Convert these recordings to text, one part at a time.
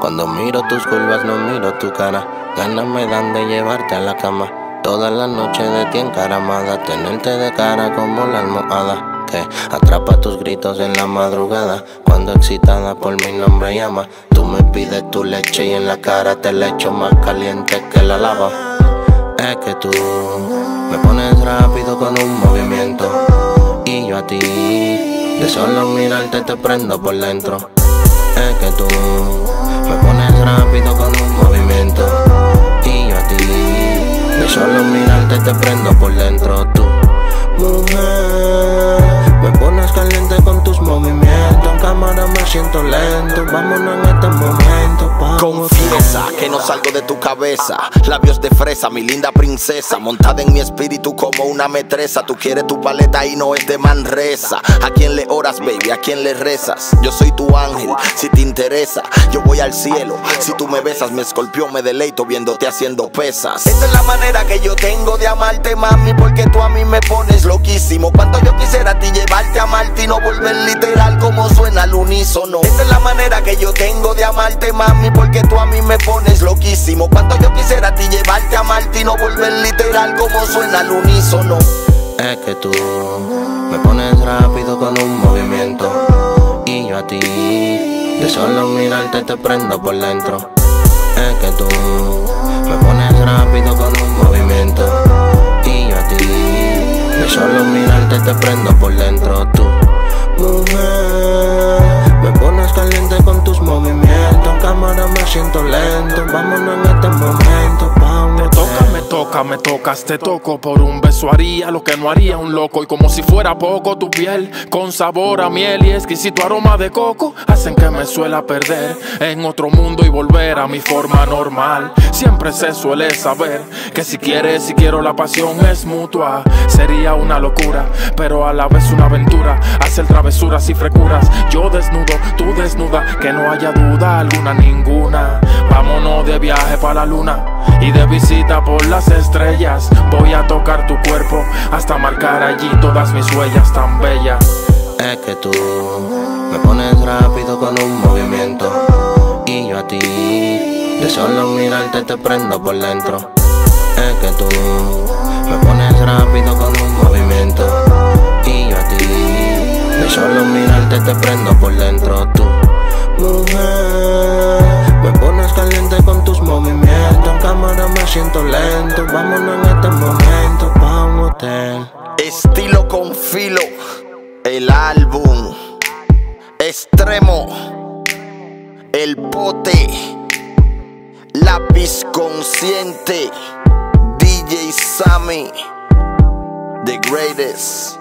Cuando miro tus curvas, no miro tu cara. Ganas me dan de llevarte a la cama. Toda la noche de ti encaramada, tenerte de cara como la almohada. Que atrapa tus gritos en la madrugada. Cuando excitada por mi nombre llama, tú me pides tu leche y en la cara te la echo más caliente que la lava. Es que tú me pones rápido con un movimiento y yo a ti de solo mirarte te prendo por dentro. Que tú me pones rápido con un movimiento y yo a ti de solo mirarte te prendo por dentro. Tú, mujer, me pones caliente con tus movimientos. En cámara me siento lento. Vámonos en este momento. Confiesa que no salgo de tu cabeza. Labios de fresa, mi linda princesa. Montada en mi espíritu como una metresa. Tú quieres tu paleta y no es de Manresa. ¿A quién le oras, baby? ¿A quién le rezas? Yo soy tu ángel, si te interesa. Yo voy al cielo. Si tú me besas, me escolpió, me deleito viéndote haciendo pesas. Esta es la manera que yo tengo de amarte, mami. Porque tú a mí me pones loquísimo. Cuando yo quisiera a ti llevarte a Marte y no volver literal como suena al unísono. Esta es la manera que yo tengo de amarte, mami. Porque tú a mí me pones loquísimo. Cuando yo quisiera a ti llevarte a Marte y no volver literal como suena al unísono. Es que tú me pones rápido con un movimiento y yo a ti de solo mirarte te prendo por dentro. Es que tú me pones rápido con un movimiento y yo a ti de solo mirarte te prendo por dentro. Tú, mujer, me pones caliente con tus movimientos. Vámonos en este momento pa' hotel. toca, me toca, me tocas, te toco Por un beso haría lo que no haría un loco Y como si fuera poco tu piel Con sabor a miel y exquisito aroma de coco Hacen que me suela perder En otro mundo y volver a mi forma normal Siempre se suele saber Que si quieres, si quiero la pasión es mutua Sería una locura, pero a la vez una aventura Hacer travesuras y frecuras Yo desnudo, tú desnuda Que no haya duda alguna, ninguna Vámonos de viaje para la luna y de visita por las estrellas. Voy a tocar tu cuerpo hasta marcar allí todas mis huellas tan bellas. Es que tú me pones rápido con un solo mirarte te prendo por dentro. Es que tú me pones rápido con un movimiento y yo a ti de solo mirarte te prendo por dentro. Tú, mujer, me pones caliente con tus movimientos. En cámara me siento lento. Vámonos en este momento pa' un hotel. Estilo con filo, el álbum extremo, el pote, lápiz consciente, DJ Sammy, the greatest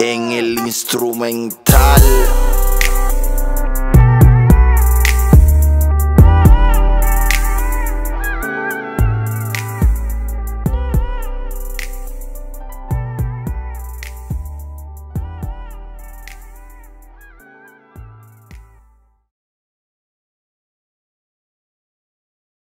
en el instrumental.